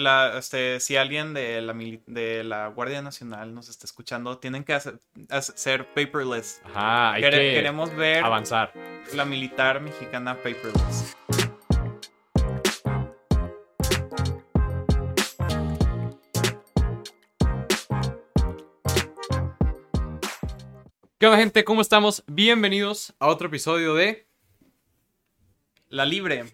la, este, si alguien de la, mili- de la Guardia Nacional nos está escuchando, tienen que hacer, hacer paperless. Ajá, hay Quere- que queremos ver avanzar. la militar mexicana paperless. ¿Qué onda, gente? ¿Cómo estamos? Bienvenidos a otro episodio de... La libre.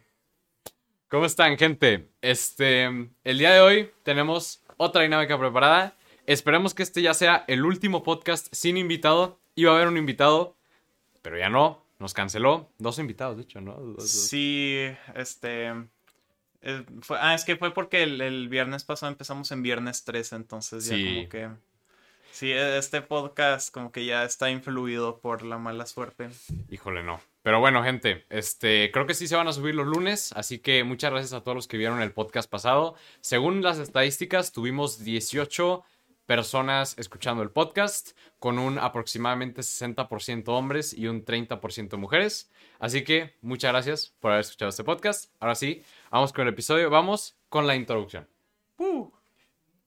¿Cómo están, gente? Este, el día de hoy tenemos otra dinámica preparada. Esperemos que este ya sea el último podcast sin invitado. Iba a haber un invitado, pero ya no. Nos canceló. Dos invitados, de hecho, ¿no? Dos- dos. Sí, este. eh, fue- ah, es que fue porque el, el viernes pasado empezamos en viernes 13, entonces ya Sí. como que. Sí, e- este podcast como que ya está influido por la mala suerte. Híjole, no. Pero bueno, gente, este, creo que sí se van a subir los lunes, así que muchas gracias a todos los que vieron el podcast pasado. Según las estadísticas, tuvimos 18 personas escuchando el podcast, con un aproximadamente 60% hombres y un 30% mujeres. Así que muchas gracias por haber escuchado este podcast. Ahora sí, vamos con el episodio, vamos con la introducción. Uh,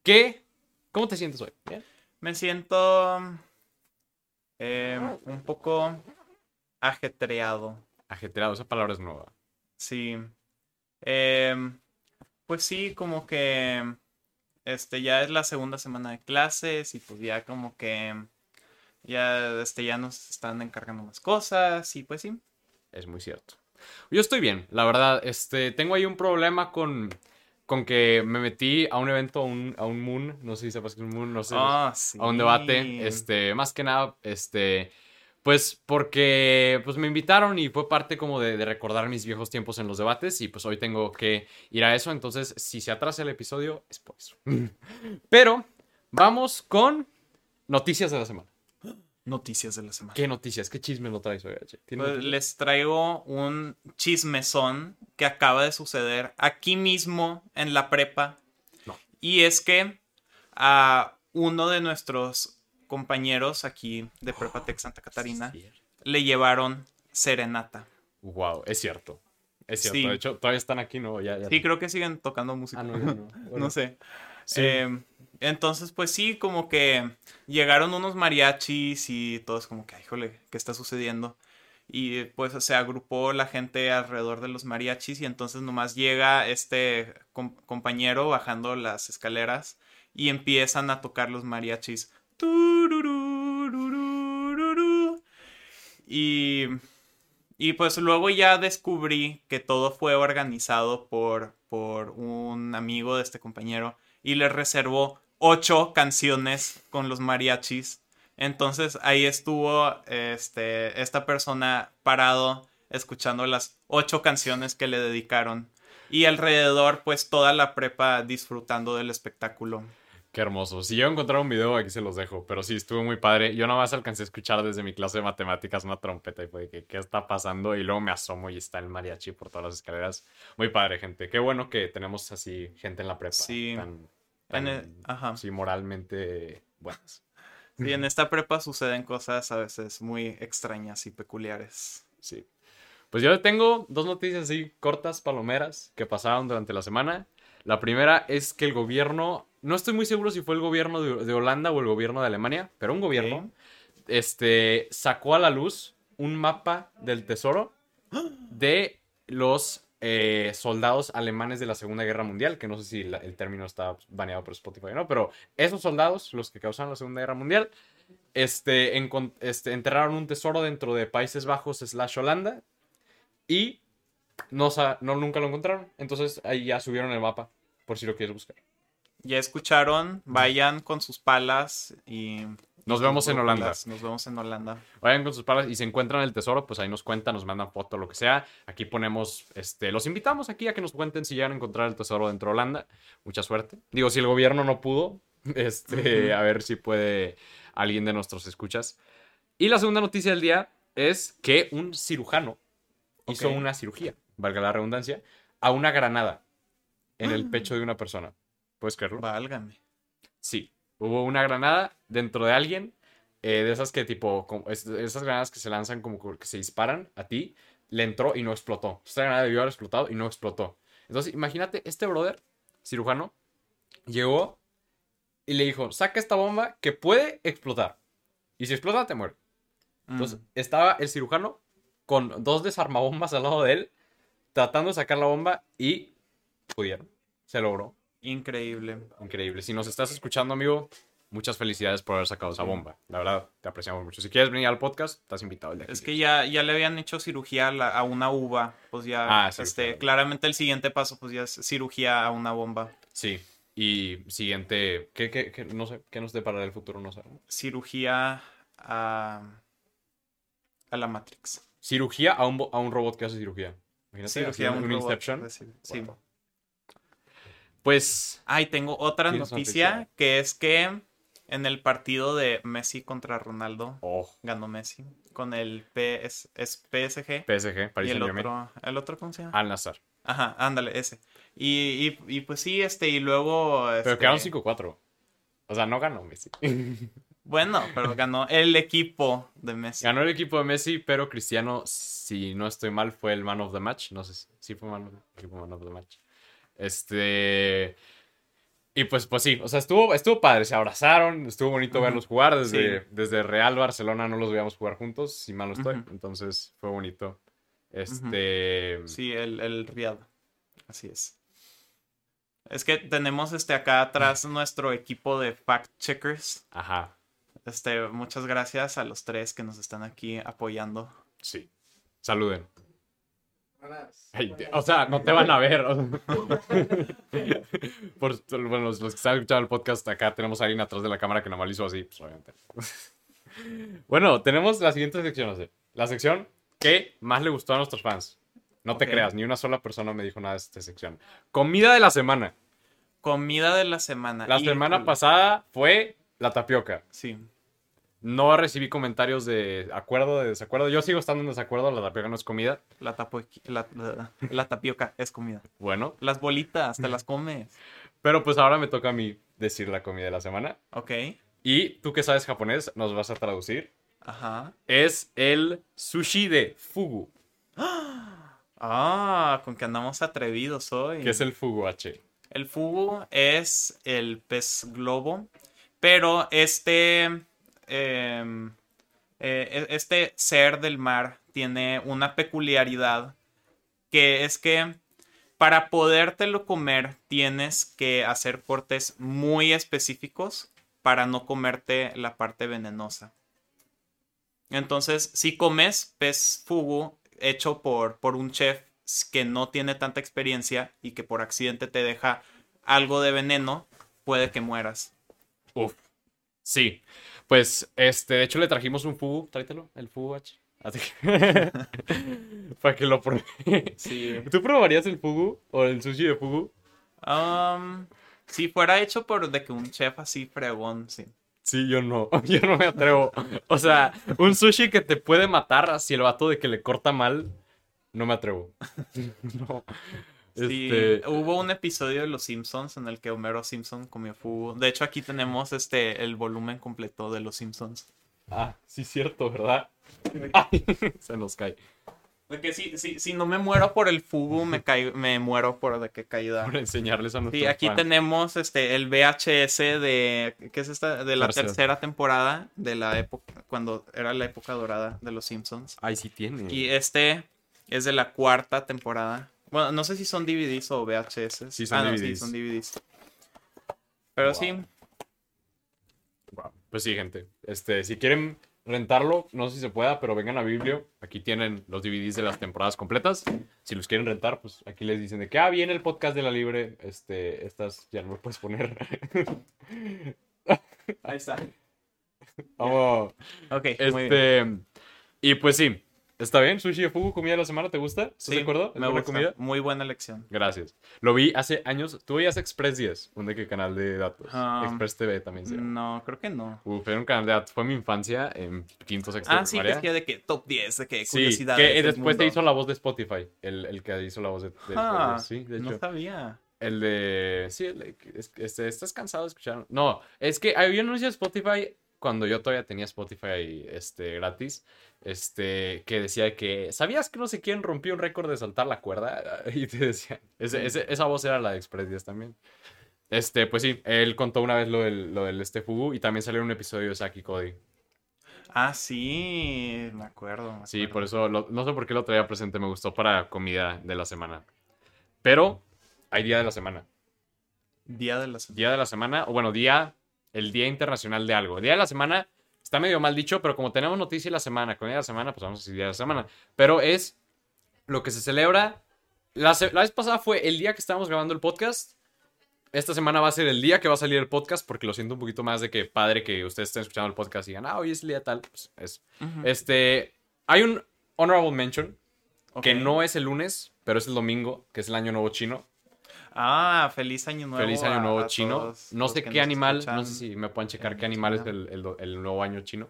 ¿Qué? ¿Cómo te sientes hoy? ¿Bien? me siento. eh, un poco ajetreado. Ajetreado, esa palabra es nueva. Sí. Em, pues sí, como que este ya es la segunda semana de clases y pues ya como que ya este ya nos están encargando más cosas y pues sí. Es muy cierto. Yo estoy bien, la verdad. Este, tengo ahí un problema con, con que me metí a un evento, a un, a un Moon. No sé si sepas que es un Moon, no sé. Ah, sí. a un debate. Este, más que nada, este. Pues porque pues me invitaron y fue parte como de, de recordar mis viejos tiempos en los debates y pues hoy tengo que ir a eso, entonces si se atrasa el episodio es por eso. Pero vamos con noticias de la semana. Noticias de la semana. ¿Qué noticias? ¿Qué chisme lo traes hoy, Pues les traigo un chismezón que acaba de suceder aquí mismo en la prepa. No. Y es que a uno de nuestros compañeros aquí de Prepa Tech Santa Catarina le llevaron serenata. Wow, es cierto. Es cierto. Sí. De hecho, todavía están aquí, ¿no? Ya, ya. Sí, creo que siguen tocando música. Ah, no, ya no. no Bueno, sé. sí. Eh, entonces, pues sí, como que llegaron unos mariachis y todos como que, "Ay, híjole, ¿qué está sucediendo? Y pues se agrupó la gente alrededor de los mariachis y entonces nomás llega este com- compañero bajando las escaleras y empiezan a tocar los mariachis. Y, y pues luego ya descubrí que todo fue organizado por, por un amigo de este compañero y le reservó ocho canciones con los mariachis. Entonces ahí estuvo este, esta persona parado escuchando las ocho canciones que le dedicaron. Y alrededor, pues toda la prepa disfrutando del espectáculo. Qué hermoso. Si yo encontrar un video, aquí se los dejo. Pero sí, estuvo muy padre. Yo nada más alcancé a escuchar desde mi clase de matemáticas una trompeta y fue de que, ¿qué está pasando? Y luego me asomo y está el mariachi por todas las escaleras. Muy padre, gente. Qué bueno que tenemos así gente en la prepa. Sí. Tan, tan, el- ajá. sí, moralmente buenas. Y en esta prepa suceden cosas a veces muy extrañas y peculiares. Sí. Pues yo tengo dos noticias así cortas, palomeras, que pasaron durante la semana. La primera es que el gobierno, no estoy muy seguro si fue el gobierno de, de Holanda o el gobierno de Alemania, pero un gobierno, este, sacó a la luz un mapa del tesoro de los eh, soldados alemanes de la Segunda Guerra Mundial, que no sé si la- el término está baneado por Spotify o no, pero esos soldados, los que causaron la Segunda Guerra Mundial, este, este, enterraron un tesoro dentro de Países Bajos slash Holanda y no, no nunca lo encontraron. Entonces ahí ya subieron el mapa, por si lo quieres buscar. Ya escucharon, vayan con sus palas y... Nos vemos en Holanda. Nos vemos en Holanda. Vayan con sus palas y se encuentran el tesoro, pues ahí nos cuentan, nos mandan foto, lo que sea. Aquí ponemos, este, los invitamos aquí a que nos cuenten si llegan a encontrar el tesoro dentro de Holanda. Mucha suerte. Digo, si el gobierno no pudo, este, a ver si puede alguien de nuestros escuchas. Y la segunda noticia del día es que un cirujano hizo una cirugía, valga la redundancia, a una granada en el Ah. pecho de una persona. ¿Puedes creerlo? Válgame. Sí, hubo una granada dentro de alguien, eh, de esas que tipo, como- es- esas granadas que se lanzan como que se disparan a ti, le entró y no explotó. Esta granada debió haber explotado y no explotó. Entonces, imagínate, este brother, cirujano, Llegó y le dijo, saca esta bomba que puede explotar. Y si explota, te muere. Entonces, Mm. estaba el cirujano con dos desarmabombas al lado de él, tratando de sacar la bomba y pudieron. Se logró. Increíble. Increíble. Si nos estás escuchando, amigo, muchas felicidades por haber sacado esa bomba. La verdad, te apreciamos mucho. Si quieres venir al podcast, estás invitado. el día Es que ya, ya le habían hecho cirugía a, la- a una uva. Pues ya, Ah, este, claramente el siguiente paso, pues ya es cirugía a una bomba. Sí. Y siguiente, ¿qué, qué, qué- no sé, ¿qué nos depara el futuro? No sé. Cirugía a, a la Matrix. Cirugía a un, a un robot que hace cirugía. Imagínate, Cirugía a así, un, un Inception. pues, Sí. sí. Wow. Pues, Ay, tengo otra ¿Tienes noticia noticia? que es que en el partido de Messi contra Ronaldo oh, ganó Messi con el PS, es PSG PSG, y Paris el otro, el otro ¿cómo se llama? Al Nazar. Ajá, ándale, ese. Y, y, y pues sí, este, y luego. Pero este, quedaron 5-4. O sea, no ganó Messi. Bueno, pero ganó el equipo de Messi. Ganó el equipo de Messi, pero Cristiano, si no estoy mal, fue el man of the match. No sé si fue man of, man of the match. Este. Y pues, pues sí, o sea, estuvo, estuvo padre, se abrazaron, estuvo bonito verlos jugar. Desde, Sí. desde Real Barcelona no los veíamos jugar juntos, si mal no estoy. Entonces fue bonito. Este. Sí, el, el Riad. Así es. Es que tenemos este acá atrás nuestro equipo de fact checkers. Ajá, Este, muchas gracias a los tres que nos están aquí apoyando. sí. Saluden. Ay, o sea, no te van a ver. Por, bueno, los, los que están escuchando el podcast, acá tenemos a alguien atrás de la cámara que nomás lo hizo así, pues obviamente. bueno, tenemos la siguiente sección, o sea, la sección que más le gustó a nuestros fans. No te creas, ni una sola persona me dijo nada de esta sección. Comida de la semana. Comida de la semana. La semana pasada fue la tapioca. Sí. No recibí comentarios de acuerdo, de desacuerdo. Yo sigo estando en desacuerdo, la tapioca no es comida. La, tapo- la, la- la tapioca es comida. Bueno, Las bolitas, te las comes. pero pues ahora me toca a mí decir la comida de la semana. Ok. Y tú que sabes japonés, nos vas a traducir. Ajá. Es el sushi de fugu, Ah, con que andamos atrevidos hoy. que es el fugu H. El fugu es el pez globo, pero este, em, eh, e- este ser del mar tiene una peculiaridad que es que para podértelo comer tienes que hacer cortes muy específicos para no comerte la parte venenosa. Entonces, si comes pez fugu hecho por, por un chef que no tiene tanta experiencia y que por accidente te deja algo de veneno, puede que mueras. Uf. Sí. Pues, este, de hecho le trajimos un fugu. Tráetelo, el fugu H. Así que... Para que lo pruebe. Sí. ¿Tú probarías el fugu o el sushi de fugu? Um, si fuera hecho por de que un chef así fregón, sí. Sí, yo no. Yo no me atrevo. O sea, un sushi que te puede matar si el vato de que le corta mal, no me atrevo. No. Sí, Este, hubo un episodio de Los Simpsons en el que Homero Simpson comió fugu. De hecho, aquí tenemos este el volumen completo de Los Simpsons. Ah, sí, cierto, ¿verdad? Ay, se nos cae. De que si, si, si no me muero por el fugu, me, caigo- me muero por de qué caída. Por enseñarles a nuestros Sí, aquí fans. tenemos este el VHS de ¿qué es esta? de la Tercera. tercera temporada de la época cuando era la época dorada de los Simpsons. Ay, sí tiene. Y este es de la cuarta temporada. Bueno, no sé si son DVDs o VHS. Sí, son ah, no, DVDs. sí, son DVDs. Pero Wow. sí, Wow. Pues sí, gente. Este, si quieren rentarlo, no sé si se pueda, pero vengan a Biblio. Aquí tienen los DVDs de las temporadas completas. Si los quieren rentar, pues aquí les dicen de que, ah, viene el podcast de la libre. Este, estas ya no lo puedes poner. ahí está. Vamos. Ok, muy bien. Este, y pues sí, está bien. Sushi de fugu, comida de la semana, ¿te gusta? ¿Estás Sí, de acuerdo? ¿Es me buena gusta. comida? Muy buena elección. Gracias. Lo vi hace años. Tú veías Express 10, un de qué canal de datos. Um, Express TV también se llama. No, creo que no. Uf, era un canal de datos. Fue mi infancia en quinto, sexto Ah, sí, que primaria. decía de que top 10, de que Sí, curiosidades. que después te mundo. hizo la voz de Spotify. El, el que hizo la voz de, de Ah, Sí, de no hecho. sabía. El de. Sí, el de- es- este, ¿estás cansado de escuchar? No, es que había un anuncio de Spotify cuando yo todavía tenía Spotify este, gratis. Este, que decía que. ¿Sabías que no sé quién rompió un récord de saltar la cuerda? Y te decía. ese- ese- esa voz era la de Express 10 también. Este, pues sí, él contó una vez lo del, lo del este Fugu y también salió un episodio de Saki Cody. Ah, sí, me acuerdo. me Sí, por eso, lo- no sé por qué lo traía presente, me gustó para comida de la semana. Pero hay día de la semana. Día de la semana. Día de la semana, o bueno, día, el Día Internacional de algo. Día de la semana está medio mal dicho, pero como tenemos noticia de la semana, con día de la semana, pues vamos a decir día de la semana. Pero es lo que se celebra. La, vez pasada fue el día que estábamos grabando el podcast. Esta semana va a ser el día que va a salir el podcast, porque lo siento un poquito más de que padre que ustedes estén escuchando el podcast y digan, ah, hoy es el día tal. Pues es. Ujú. Este, hay un honorable mention que no es el lunes, pero es el domingo, que es el año nuevo chino. Ah, feliz año nuevo. Feliz año nuevo chino. No sé qué animal, no sé si me pueden checar qué animal es el- el nuevo año chino.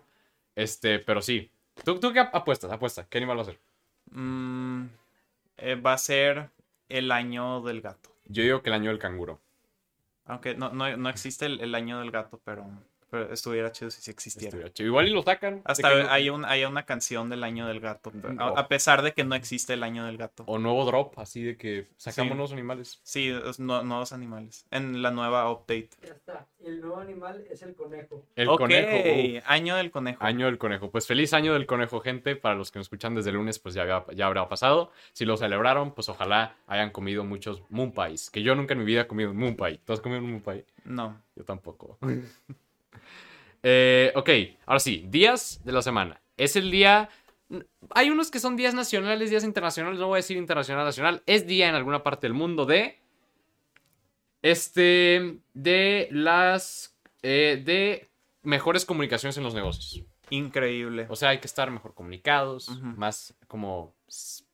Este, pero sí. ¿Tú, tú qué apuestas? Apuesta. ¿Qué animal va a ser? Mm, eh, va a ser el año del gato. Yo digo que el año del canguro. Aunque no, no, no existe el, el año del gato, pero, pero estuviera chido si sí existiera. Estuviera chido. Igual y lo sacan. Hasta hay, un, hay una canción del año del gato, pero- No. a, a pesar de que no existe el año del gato. O nuevo drop, así de que sacamos Sí. nuevos animales. Sí, es no- nuevos animales. En la nueva update. Ya está. El nuevo animal es el conejo. El conejo. uh, año del conejo. Año del conejo. Pues feliz año del conejo, gente. Para los que nos escuchan desde el lunes, pues ya, había- ya habrá pasado. Si lo celebraron, pues ojalá hayan comido muchos moon pies. Que yo nunca en mi vida he comido un moon pie. ¿Tú has comido un moon pie? No. Yo tampoco. Eh, ok, ahora sí, días de la semana. Es el día... Hay unos que son días nacionales, días internacionales, no voy a decir internacional, nacional. Es día en alguna parte del mundo de... Este... De las... eh, de mejores comunicaciones en los negocios. Increíble. O sea, hay que estar mejor comunicados, más como...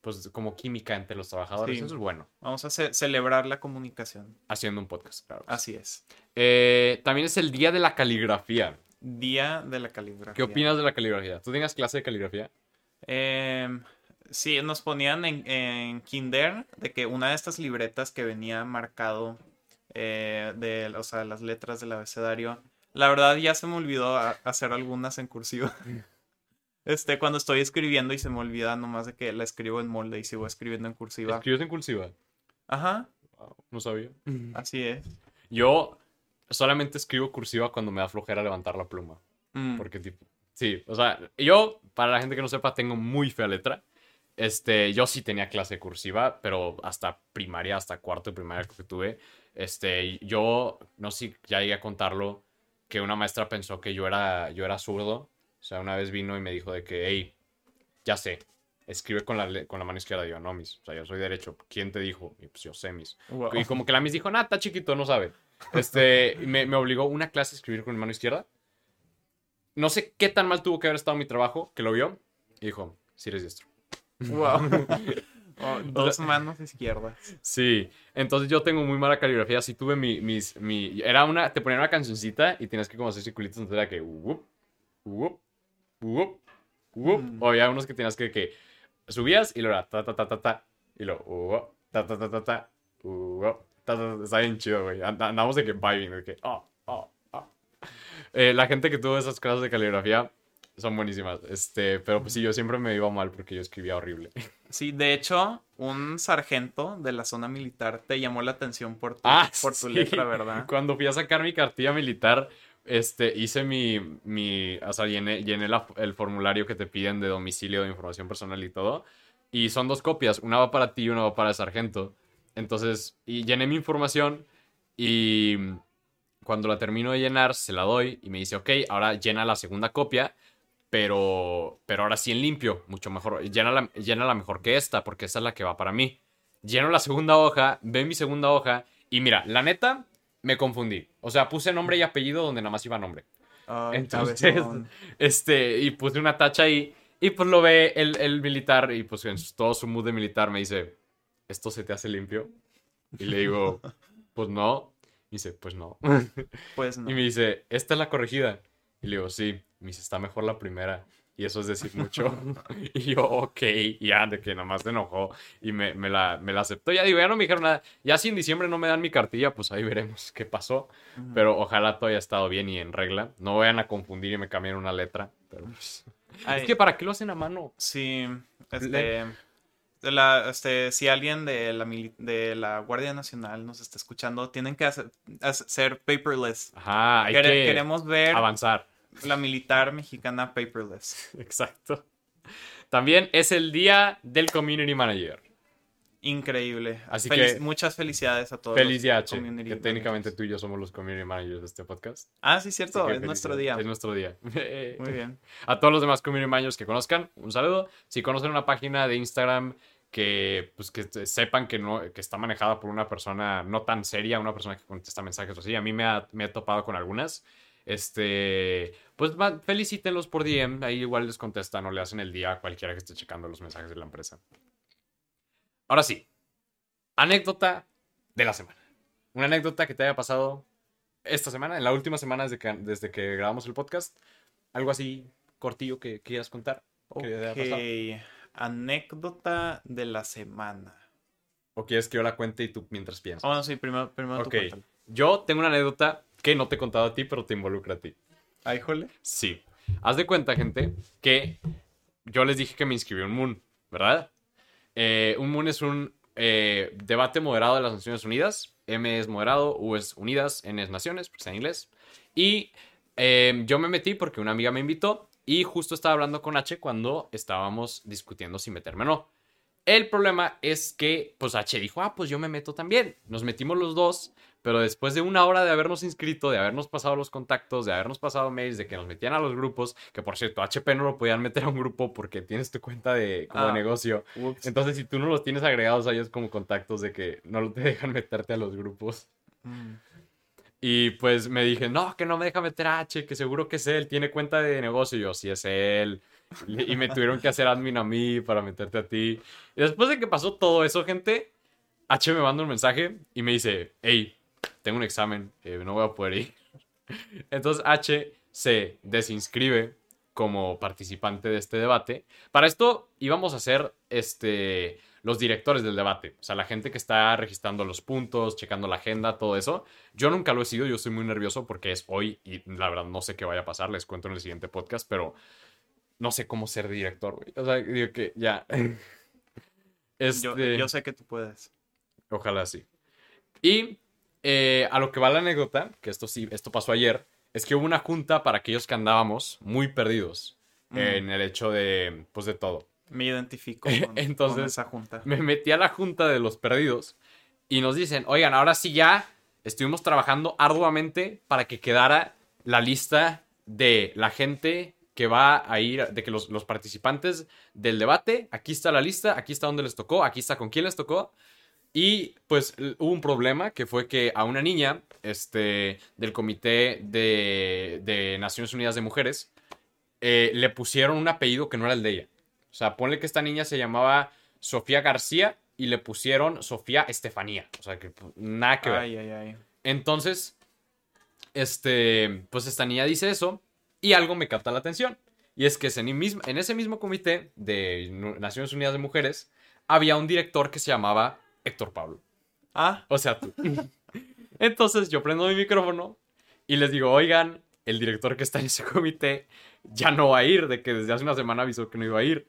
Pues como química entre los trabajadores. Sí. Eso es bueno. Vamos a ce- celebrar la comunicación. Haciendo un podcast, claro. Así es. Eh, también es el día de la caligrafía. Día de la caligrafía. ¿Qué opinas de la caligrafía? ¿Tú tenías clase de caligrafía? Em, sí, nos ponían en, en Kinder de que una de estas libretas que venía marcado eh, de, o sea, las letras del abecedario, la verdad ya se me olvidó hacer algunas en cursiva. Este, cuando estoy escribiendo y se me olvida nomás de que la escribo en molde y sigo escribiendo en cursiva. ¿Escribes en cursiva? Ajá, Wow, no sabía. así es. Yo solamente escribo cursiva cuando me da flojera levantar la pluma. Mm, Porque, tipo, sí, o sea, yo, para la gente que no sepa, tengo muy fea letra. Este, yo sí tenía clase cursiva, pero hasta primaria, hasta cuarto de primaria que tuve. Este, yo, no sé si ya llegué a contarlo, que una maestra pensó que yo era, yo era zurdo. O sea, una vez vino y me dijo de que, hey, ya sé, escribe con la, con la mano izquierda. Y yo, no, mis, o sea, yo soy derecho. ¿Quién te dijo? Y pues yo sé, mis. wow. Y como que la Miss dijo, nah, está chiquito, no sabe. Este, me, me obligó una clase a escribir con mi mano izquierda. No sé qué tan mal tuvo que haber estado mi trabajo, que lo vio. Y dijo, sí eres diestro. Wow. Oh, dos manos izquierdas. Sí, entonces yo tengo muy mala caligrafía. Sí tuve mi, mis, mi... Era una... Te ponían una cancioncita y tenías que como hacer circulitos. Entonces era que... Whoop, whoop, whoop, whoop. Mm. O había unos que tenías que... que subías y luego era ta, ta, ta, ta, ta. Y luego... whoop, ta, ta, ta, ta, ta. Ta. Está bien chido, güey. And- Andamos de que vibing, de que... Oh, oh, oh. Eh, la gente que tuvo esas clases de caligrafía son buenísimas. Este, pero pues sí, yo siempre me iba mal porque yo escribía horrible. Sí, de hecho, un sargento de la zona militar te llamó la atención por tu, Ah, por tu sí. letra, ¿verdad? Cuando fui a sacar mi cartilla militar, este, hice mi, mi, o sea, llené, llené la- el formulario que te piden de domicilio, de información personal y todo. Y son dos copias, una va para ti y una va para el sargento. Entonces, y llené mi información y cuando la termino de llenar, se la doy y me dice, ok, ahora llena la segunda copia, pero, pero ahora sí en limpio, mucho mejor. Llénala, llénala mejor que esta, porque esta es la que va para mí. Lleno la segunda hoja, ve mi segunda hoja y mira, la neta, me confundí. O sea, puse nombre y apellido donde nada más iba nombre. Ay, Entonces, cabezón. Este, y puse una tacha ahí. Y pues lo ve el, el militar y pues en todo su mood de militar me dice, ¿esto se te hace limpio? Y le digo, pues no. Y dice, pues no. Pues no. Y me dice, ¿esta es la corregida? Y le digo, sí. Y me dice, está mejor la primera. Y eso es decir mucho. y yo, ok. Ya, de que nomás se enojó. Y me, me la, me la aceptó. Ya digo, ya no me dijeron nada. Ya si en diciembre no me dan mi cartilla, pues ahí veremos qué pasó. Pero ojalá todo haya estado bien y en regla. No vayan a confundir y me cambien una letra. Pero pues, Es que ¿para qué lo hacen a mano? Sí, este... la, este, si alguien de la, de la Guardia Nacional nos está escuchando, tienen que hacer, hacer paperless. Ajá, hay Quere- que Queremos ver avanzar. la militar mexicana paperless. Exacto. También es el día del Community Manager. Increíble. Así Felic- que- Muchas felicidades a todos. Feliz día, que managers. técnicamente tú y yo somos los Community Managers de este podcast. Ah, sí, cierto. Es nuestro día. Es nuestro día. Muy bien. A todos los demás community managers que conozcan, un saludo. Si conocen una página de Instagram que, pues, que sepan que, no, que está manejada por una persona no tan seria, una persona que contesta mensajes o así, a mí me ha, me he topado con algunas. Este, pues felicítenlos por DM, ahí igual les contestan o le hacen el día a cualquiera que esté checando los mensajes de la empresa. Ahora sí, anécdota de la semana. Una anécdota que te haya pasado esta semana, en la última semana desde que, desde que grabamos el podcast. Algo así cortillo que quieras contar. que. Ok. Anécdota de la semana. ¿O quieres que yo la cuente y tú mientras piensas? Oh, no, sí, primero, primero ok. Yo tengo una anécdota que no te he contado a ti, pero te involucra a ti. Ay, jole. Sí. Haz de cuenta, gente, que yo les dije que me inscribí un Moon, ¿verdad? Eh, un Moon es un eh, debate moderado de las Naciones Unidas. M es moderado, U es Unidas, N es Naciones, porque está en inglés. Y eh, yo me metí porque una amiga me invitó y justo estaba hablando con H cuando estábamos discutiendo si meterme o no. El problema es que, pues H dijo, ah, pues yo me meto también. Nos metimos los dos, pero después de una hora de habernos inscrito, de habernos pasado los contactos, de habernos pasado mails, de que nos metían a los grupos, que por cierto, HP no lo podían meter a un grupo porque tienes tu cuenta de, como Ah. negocio. Ups. Entonces, si tú no los tienes agregados a ellos como contactos de que no te dejan meterte a los grupos. Mm. Y pues me dije, no, que no me deja meter a H, que seguro que es él, tiene cuenta de negocio. Y yo, sí es él. Y me tuvieron que hacer admin a mí para meterte a ti. Y después de que pasó todo eso, gente, H me manda un mensaje y me dice, hey, tengo un examen, eh, no voy a poder ir. Entonces H se desinscribe como participante de este debate. Para esto íbamos a ser este, los directores del debate, o sea, la gente que está registrando los puntos, checando la agenda, todo eso. Yo nunca lo he sido, yo estoy muy nervioso porque es hoy y la verdad no sé qué vaya a pasar, les cuento en el siguiente podcast, pero no sé cómo ser director, güey. O sea, digo que ya. Este, Yo, yo sé que tú puedes. Ojalá sí. Y eh, a lo que va la anécdota, que esto sí, esto pasó ayer, es que hubo una junta para aquellos que andábamos muy perdidos Mm. en el hecho de, pues, de todo. Me identifico con, Entonces- con esa junta. Me metí a la junta de los perdidos y nos dicen, oigan, ahora sí ya estuvimos trabajando arduamente para que quedara la lista de la gente que va a ir, de que los, los participantes del debate, aquí está la lista, aquí está donde les tocó, aquí está con quién les tocó. Y pues hubo un problema que fue que a una niña este, del Comité de, de Naciones Unidas de Mujeres eh, le pusieron un apellido que no era el de ella. O sea, ponle que esta niña se llamaba Sofía García y le pusieron Sofía Estefanía. O sea, que pues, nada que ver. Ay, ay, ay. Entonces, este, pues esta niña dice eso y algo me capta la atención. Y es que en, ese mismo comité de Naciones Unidas de Mujeres había un director que se llamaba Héctor Pablo. Ah, O sea, tú. Entonces yo prendo mi micrófono y les digo, oigan, el director que está en ese comité ya no va a ir, de que desde hace una semana avisó que no iba a ir.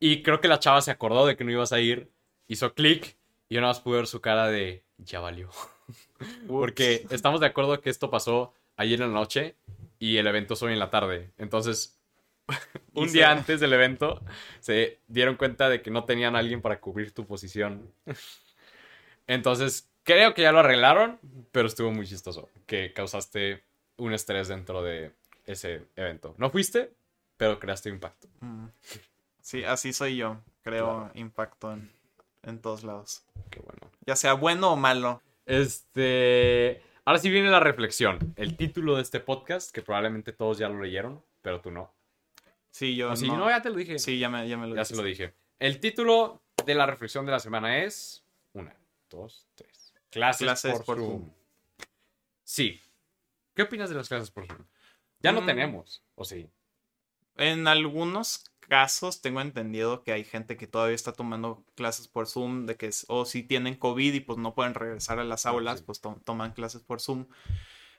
Y creo que la chava se acordó de que no ibas a ir, hizo clic y yo nada más pude ver su cara de, ya valió. Porque estamos de acuerdo que esto pasó ayer en la noche y el evento es hoy en la tarde. Entonces, un día antes del evento se dieron cuenta de que no tenían a alguien para cubrir tu posición. Entonces, creo que ya lo arreglaron, pero estuvo muy chistoso que causaste un estrés dentro de ese evento. No fuiste, pero creaste impacto. Mm. Sí, así soy yo. Creo impacto en, en todos lados. Qué bueno. Ya sea bueno o malo. Este. Ahora sí viene la reflexión. El título de este podcast, que probablemente todos ya lo leyeron, pero tú no. Sí, yo No, sí, no. no, ya te lo dije. Sí, ya me, ya me lo ya se lo dije. El título de la reflexión de la semana es. Una, dos, tres. Clases, Clases por, por Zoom. Zoom. Sí. ¿Qué opinas de las clases por Zoom? Ya no Mm. tenemos, ¿o sí? En algunos casos tengo entendido que hay gente que todavía está tomando clases por Zoom, de que es- o si tienen COVID y pues no pueden regresar a las Ah, aulas, sí. pues to- toman clases por Zoom.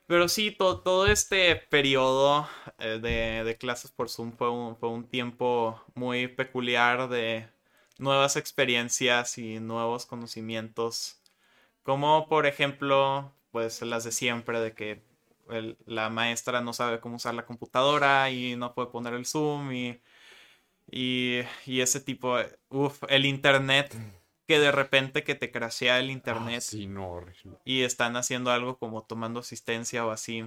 Pero sí, to- todo este periodo eh, de, de clases por Zoom fue un, fue un tiempo muy peculiar de, nuevas experiencias y nuevos conocimientos. Como por ejemplo, pues las de siempre, de que el- la maestra no sabe cómo usar la computadora y no puede poner el Zoom y, y, y ese tipo, de- uf, el internet, que de repente que te crashea el Ah, internet sí, no, horrible. y están haciendo algo como tomando asistencia o así.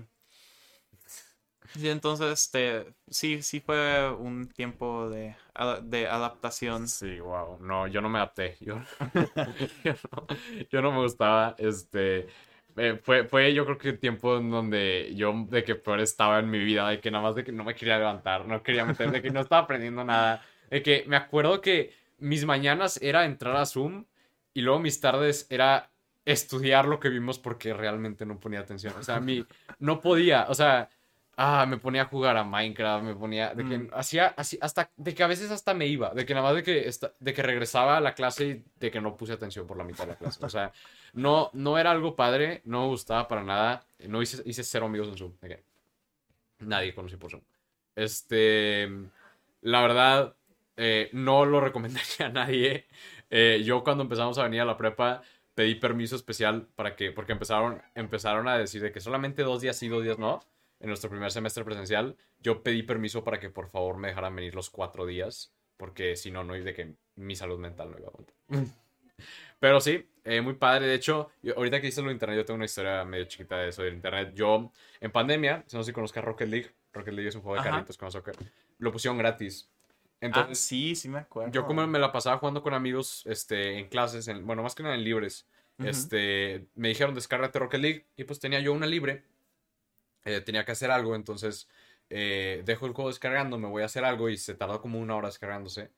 Sí, entonces, este, sí, sí fue un tiempo de, de adaptación. Sí, wow. No, yo no me adapté. Yo, yo no, yo no me gustaba. Este. Eh, fue, fue yo creo que el tiempo en donde yo de que peor estaba en mi vida, de que nada más de que no me quería levantar, no quería meter, de que no estaba aprendiendo nada. De que me acuerdo que mis mañanas era entrar a Zoom y luego mis tardes era estudiar lo que vimos porque realmente no ponía atención. O sea, a mí no podía, o sea, ah, me ponía a jugar a Minecraft, me ponía, de que Mm. hacía así, hasta, de que a veces hasta me iba, de que nada más de que, esta- de que regresaba a la clase y de que no puse atención por la mitad de la clase. O sea, no, no era algo padre, no me gustaba para nada, no hice, hice cero amigos en Zoom, nadie conocí por Zoom. Este, la verdad, eh, no lo recomendaría a nadie. Eh, yo cuando empezamos a venir a la prepa pedí permiso especial para que, porque empezaron, empezaron a decir de que solamente dos días sí, dos días no. En nuestro primer semestre presencial, yo pedí permiso para que por favor me dejaran venir los cuatro días, porque si no, no de que mi salud mental no iba a aguantar. Pero sí, eh, muy padre. De hecho, yo- ahorita que hice lo de internet, yo tengo una historia medio chiquita de eso del internet. Yo, en pandemia, si no sé si conozcas Rocket League, Rocket League es un juego de Ajá. carritos con soccer, lo pusieron gratis. Ah, Entonces, sí, sí me acuerdo. yo como me la pasaba jugando con amigos este, en clases, en- bueno, más que nada en libres, Ujú. este, me dijeron descárgate Rocket League y pues tenía yo una libre, eh, tenía que hacer algo, entonces eh, dejo el juego descargando, me voy a hacer algo y se tardó como una hora descargándose.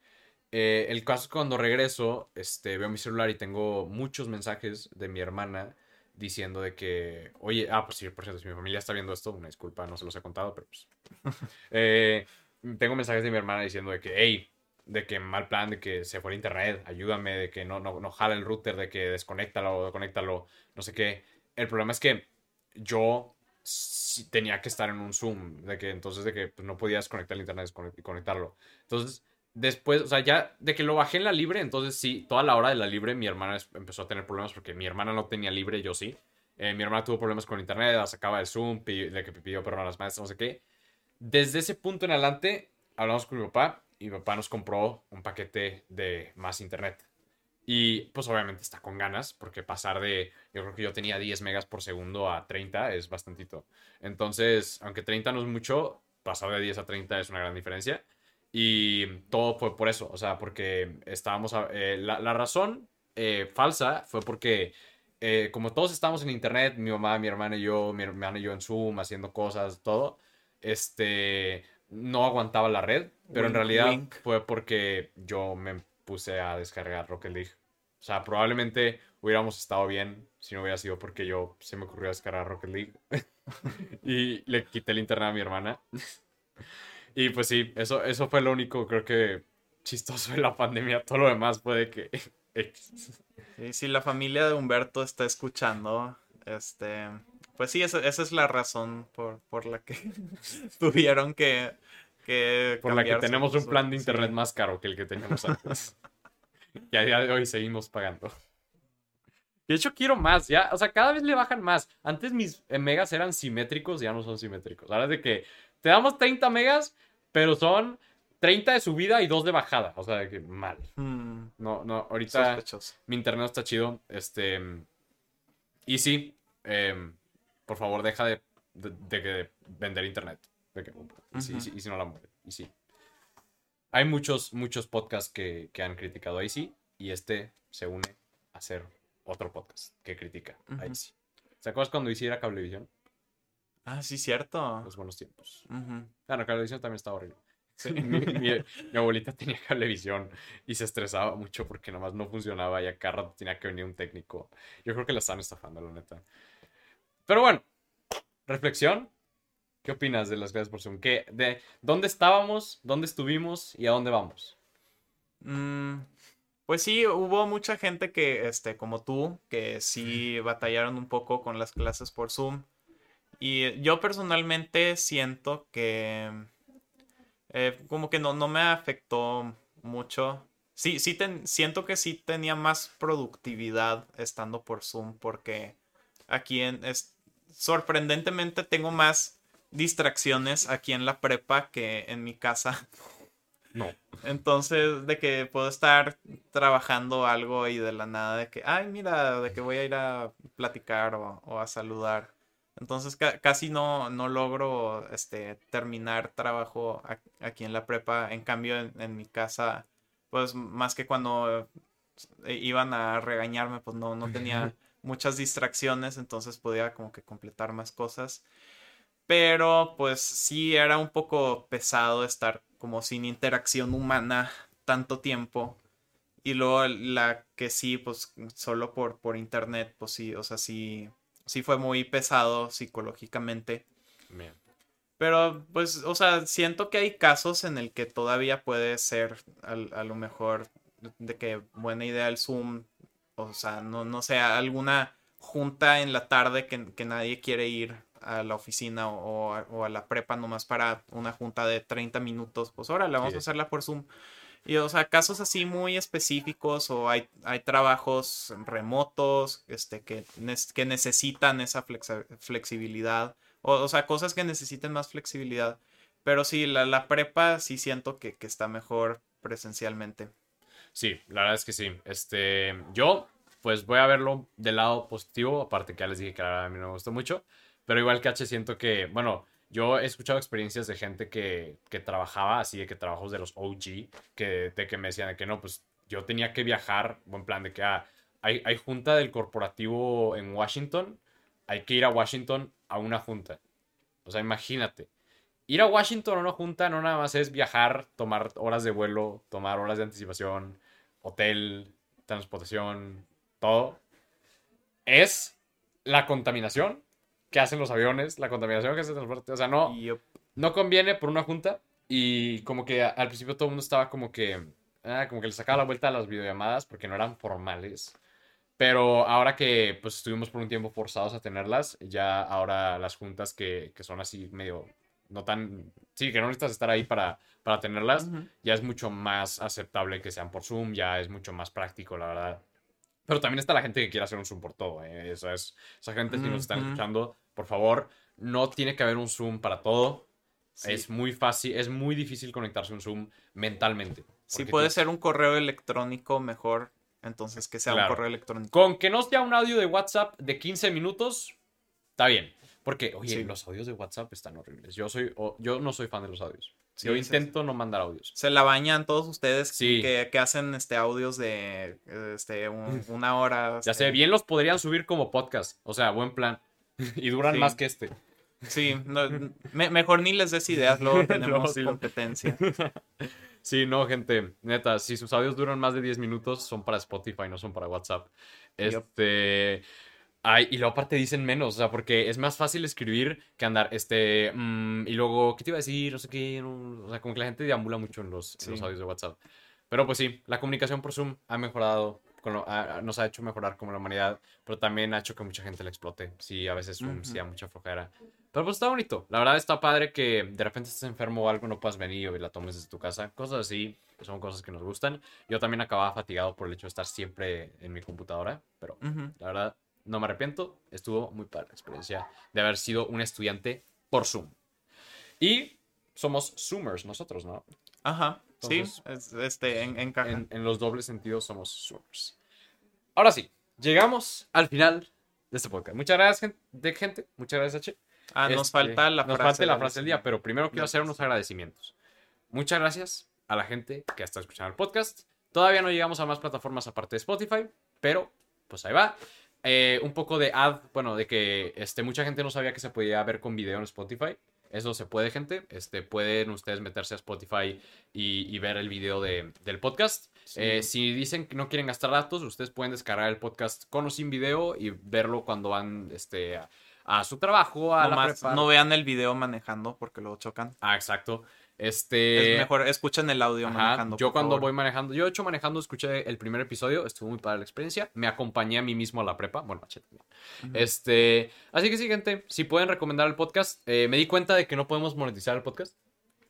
Eh, el caso es que cuando regreso, este, veo mi celular y tengo muchos mensajes de mi hermana diciendo de que, oye, ah, pues sí, por cierto, si mi familia está viendo esto, una disculpa, no se los he contado, pero pues... Eh, tengo mensajes de mi hermana diciendo de que, hey, de que mal plan, de que se fue el internet, ayúdame, de que no, no, no jala el router, de que desconéctalo, conéctalo, no sé qué. El problema es que yo sí tenía que estar en un Zoom, de que entonces de que pues, no podía desconectar el internet y conectarlo. Entonces, después, o sea, ya de que lo bajé en la libre, entonces sí, toda la hora de la libre mi hermana empezó a tener problemas porque mi hermana no tenía libre, yo sí. Eh, mi hermana tuvo problemas con internet, la sacaba del Zoom, pi- de que pidió perdón a las maestras, no sé qué. Desde ese punto en adelante, hablamos con mi papá y mi papá nos compró un paquete de más internet. Y pues obviamente está con ganas, porque pasar de, yo creo que yo tenía 10 megas por segundo a 30 es bastantito. Entonces, aunque 30 no es mucho, pasar de 10 a 30 es una gran diferencia. Y todo fue por eso, o sea, porque estábamos, a- eh, la, la razón eh, falsa fue porque eh, como todos estábamos en internet, mi mamá, mi hermana y yo, mi hermana y yo en Zoom, haciendo cosas, todo, este, no aguantaba la red, pero en realidad wink. fue porque yo me puse a descargar Rocket League. O sea, probablemente hubiéramos estado bien si no hubiera sido porque yo se me ocurrió descargar Rocket League y le quité el internet a mi hermana. y pues sí, eso, eso fue lo único, creo que chistoso de la pandemia. Todo lo demás fue de que... Sí, si la familia de Humberto está escuchando, este, pues sí, esa, esa es la razón por, por la que tuvieron que, que Por la que tenemos un plan de sí. internet más caro que el que teníamos antes. y a día de hoy seguimos pagando. De hecho, quiero más, ya. O sea, cada vez le bajan más. Antes mis eh, megas eran simétricos, ya no son simétricos. Ahora es de que te damos 30 megas, pero son 30 de subida y 2 de bajada. O sea, de que mal. Hmm, No, no, ahorita sospechoso. mi internet está chido. Este. Y sí, em, por favor, deja de, de, de que vender internet. De que, y, sí, y sí, y si no la muere. Y sí. Hay muchos, muchos podcasts que, que han criticado a Easy y este se une a hacer otro podcast que critica a Ujú. Easy. ¿Se acuerdas cuando Easy era Cablevisión? Ah, sí, cierto. Los buenos tiempos. Ujú. Claro, Cablevisión también estaba horrible. mi, mi- mi abuelita tenía cablevisión y se estresaba mucho porque nomás no funcionaba y a cada rato tenía que venir un técnico. Yo creo que la están estafando, la neta. Pero bueno, reflexión. ¿Qué opinas de las clases por Zoom? ¿Qué, de, ¿Dónde estábamos? ¿Dónde estuvimos? ¿Y a dónde vamos? Mm, pues sí, hubo mucha gente que, este, como tú, que sí batallaron un poco con las clases por Zoom. Y yo personalmente siento que eh, como que no, no me afectó mucho sí, sí ten- siento que sí tenía más productividad estando por Zoom porque aquí en, es, sorprendentemente tengo más distracciones aquí en la prepa que en mi casa. No. Entonces, de que puedo estar trabajando algo y de la nada de que, ay, mira, de que voy a ir a platicar o, o a saludar. Entonces, ca- casi no, no logro este, terminar trabajo aquí en la prepa. En cambio, en, en mi casa, pues más que cuando eh, iban a regañarme, pues no, no tenía muchas distracciones, entonces podía como que completar más cosas. Pero pues sí era un poco pesado estar como sin interacción humana tanto tiempo. Y luego la que sí, pues solo por, por internet, pues sí, o sea, sí, sí fue muy pesado psicológicamente. Bien. Pero pues, o sea, siento que hay casos en el que todavía puede ser al- a, lo mejor de que buena idea el Zoom, o sea, no, no sé, alguna junta en la tarde que, que nadie quiere ir a la oficina o, o a, la prepa nomás para una junta de 30 minutos, pues ahora la vamos Sí. a hacerla por Zoom. Y, o sea, casos así muy específicos o hay, hay trabajos remotos este, que, que necesitan esa flexibilidad. O, o sea, cosas que necesiten más flexibilidad. Pero sí, la, la prepa sí siento que, que está mejor presencialmente. Sí, la verdad es que sí. Este, yo, pues voy a verlo del lado positivo, aparte que ya les dije que la verdad a mí no me gustó mucho, pero igual H siento que, bueno, yo he escuchado experiencias de gente que, que trabajaba así, de que trabajos de los OG, que, de que me decían de que no, pues yo tenía que viajar, buen plan, de que ah, hay, hay junta del corporativo en Washington, hay que ir a Washington a una junta. O sea, imagínate. Ir a Washington a una junta no nada más es viajar, tomar horas de vuelo, tomar horas de anticipación, hotel, transportación, todo. Es la contaminación que hacen los aviones, la contaminación que hace el transporte. O sea, no, Y yo, no conviene por una junta. Y como que al principio todo el mundo estaba como que, ah, como que le sacaba la vuelta a las videollamadas porque no eran formales. Pero ahora que pues estuvimos por un tiempo forzados a tenerlas, ya ahora las juntas que, que son así medio, no tan, sí, que no necesitas estar ahí para, para tenerlas, Ujú. ya es mucho más aceptable que sean por Zoom, ya es mucho más práctico, la verdad. Pero también está la gente que quiere hacer un Zoom por todo, ¿eh? Esa, es, esa gente, si nos están escuchando, por favor, no tiene que haber un Zoom para todo. sí. Es muy fácil, es muy difícil conectarse a un Zoom mentalmente. Si puede tienes- ser un correo electrónico mejor, entonces que sea Claro. un correo electrónico. Con que no sea un audio de WhatsApp de 15 minutos, está bien. Porque, oye, Sí. los audios de WhatsApp están horribles. Yo, soy, yo no soy fan de los audios. Sí, yo intento no mandar audios. Se la bañan todos ustedes Sí. que, que hacen este audios de este un- una hora. Ya este, sé, bien los podrían subir como podcast. O sea, buen plan. y duran Sí. más que este. Sí, no, me- mejor ni les des ideas, luego tenemos lo- competencia. Sí, no, gente. Neta, si sus audios duran más de 10 minutos, son para Spotify, no son para WhatsApp. Este. Ay, y luego aparte dicen menos, o sea, porque es más fácil escribir que andar, este, mm, y luego, ¿qué te iba a decir? No sé qué, no- o sea, como que la gente deambula mucho en los, en Sí. los audios de WhatsApp. Pero pues sí, la comunicación por Zoom ha mejorado, con lo- ha- nos ha hecho mejorar como la humanidad, pero también ha hecho que mucha gente la explote. Sí, a veces Zoom sí Ujú. da mucha flojera. Pero pues está bonito. La verdad está padre que de repente estés enfermo o algo, no puedas venir y la tomes desde tu casa. Cosas así, son cosas que nos gustan. Yo también acababa fatigado por el hecho de estar siempre en mi computadora, pero Ujú. la verdad no me arrepiento. Estuvo muy padre la experiencia de haber sido un estudiante por Zoom. Y somos Zoomers nosotros, ¿no? Ajá, sí, Entonces, es- este, en. En, en los dobles sentidos somos Zoomers. Ahora sí, llegamos al final de este podcast. Muchas gracias, gente. Gente. Muchas gracias, H. Ah, nos Este, falta la nos frase. falta la frase del día, pero primero quiero hacer unos agradecimientos. Muchas gracias a la gente que está escuchando el podcast. Todavía no llegamos a más plataformas aparte de Spotify, pero pues ahí va. Eh, un poco de ad, bueno, de que este, mucha gente no sabía que se podía ver con video en Spotify. Eso se puede, gente. Este, pueden ustedes meterse a Spotify y, y ver el video de- del podcast. Sí. Eh, si dicen que no quieren gastar datos, ustedes pueden descargar el podcast con o sin video y verlo cuando van este, a, a su trabajo, a la Nomás prepa. no vean el video manejando porque lo chocan. Ah, exacto. Este. es mejor, escuchen el audio ajá, manejando. yo por cuando favor. voy manejando, yo de hecho manejando escuché el primer episodio, estuvo muy padre la experiencia, me acompañé a mí mismo a la prepa, bueno, machete. Ujú. Este, así que sí, gente, si pueden recomendar el podcast, eh, me di cuenta de que no podemos monetizar el podcast,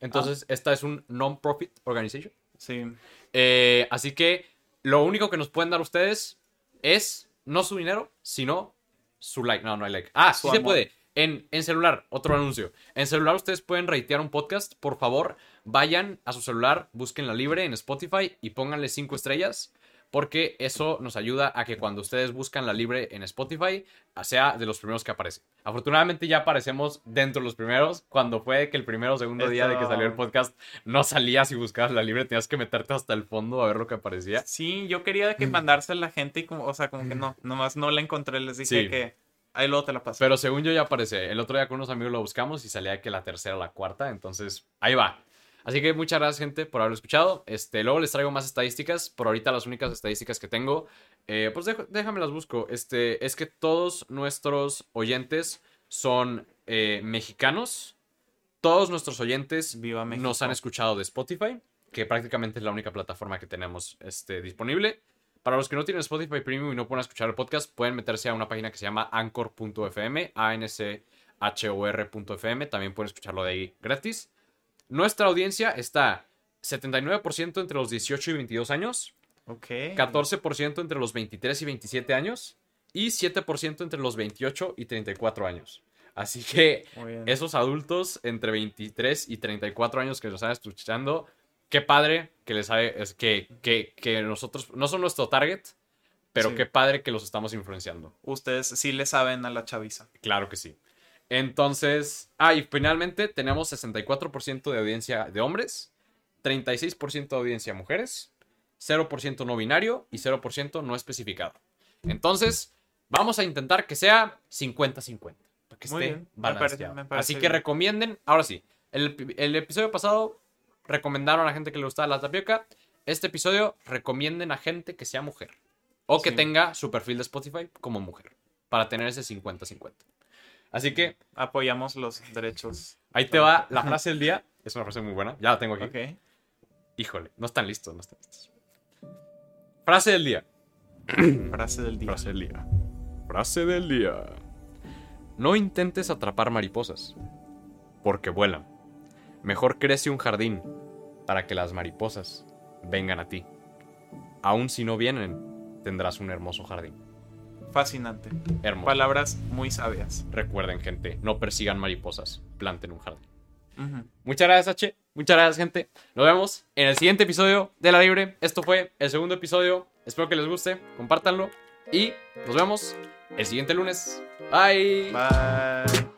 entonces Ah. esta es un non-profit organization, Sí. Eh, así que lo único que nos pueden dar ustedes es no su dinero, sino su like. No, no hay like. Ah, sí Su se amor. puede. En, en celular, otro anuncio. En celular ustedes pueden ratear un podcast. Por favor, vayan a su celular, busquen la libre en Spotify y pónganle 5 estrellas. Porque eso nos ayuda a que cuando ustedes buscan la libre en Spotify, sea de los primeros que aparece. Afortunadamente ya aparecemos dentro de los primeros. Cuando fue que el primero o segundo día de que salió el podcast no salías y buscabas la libre, tenías que meterte hasta el fondo a ver lo que aparecía. Sí, yo quería que mandarse a la gente y como, o sea, como que no, nomás no la encontré, les dije Sí. que ahí luego te la paso. Pero según yo ya aparece. El otro día con unos amigos lo buscamos y salía que la tercera o la cuarta. Entonces, ahí va. Así que muchas gracias, gente, por haberlo escuchado. Este, luego les traigo más estadísticas. Por ahorita las únicas estadísticas que tengo, eh, pues déjame las busco. Este, es que todos nuestros oyentes son eh, mexicanos. Todos nuestros oyentes Viva nos han escuchado de Spotify, que prácticamente es la única plataforma que tenemos este, disponible. Para los que no tienen Spotify Premium y no pueden escuchar el podcast, pueden meterse a una página que se llama anchor.fm, A-N-C-H-O-R.fm. También pueden escucharlo de ahí gratis. Nuestra audiencia está 79% entre los 18 y 22 años, Ok. 14% entre los 23 y 27 años y 7% entre los 28 y 34 años. Así que esos adultos entre 23 y 34 años que nos están escuchando, qué padre que les sabe, es que, que, que nosotros no son nuestro target, pero Sí. qué padre que los estamos influenciando. Ustedes sí le saben a la chaviza. Claro que sí. Entonces, ah, y finalmente tenemos 64% de audiencia de hombres, 36% de audiencia de mujeres, 0% no binario y 0% no especificado. Entonces, vamos a intentar que sea 50-50. Para que Muy esté bien, me parece- balanceado. me parece Así que bien. recomienden, ahora sí, el, el episodio pasado recomendaron a la gente que le gustaba la tapioca. Este episodio recomienden a gente que sea mujer. O que Sí. tenga su perfil de Spotify como mujer. Para tener ese 50-50. Así que Apoyamos los derechos. ahí te va la frase del día. Es una frase muy buena. Ya la tengo aquí. Ok. Híjole, no están listos, no están listos. Frase del día. Frase del día. Frase del día. Frase del día. No intentes atrapar mariposas, porque vuelan. Mejor crece un jardín para que las mariposas vengan a ti. Aun si no vienen, tendrás un hermoso jardín. Fascinante. Hermoso. Palabras muy sabias. Recuerden, gente, no persigan mariposas, planten un jardín. Muchas gracias, H. Muchas gracias, gente. Nos vemos en el siguiente episodio de La Libre. Esto fue el segundo episodio. Espero que les guste. Compártanlo. Y nos vemos el siguiente lunes. Bye. Bye.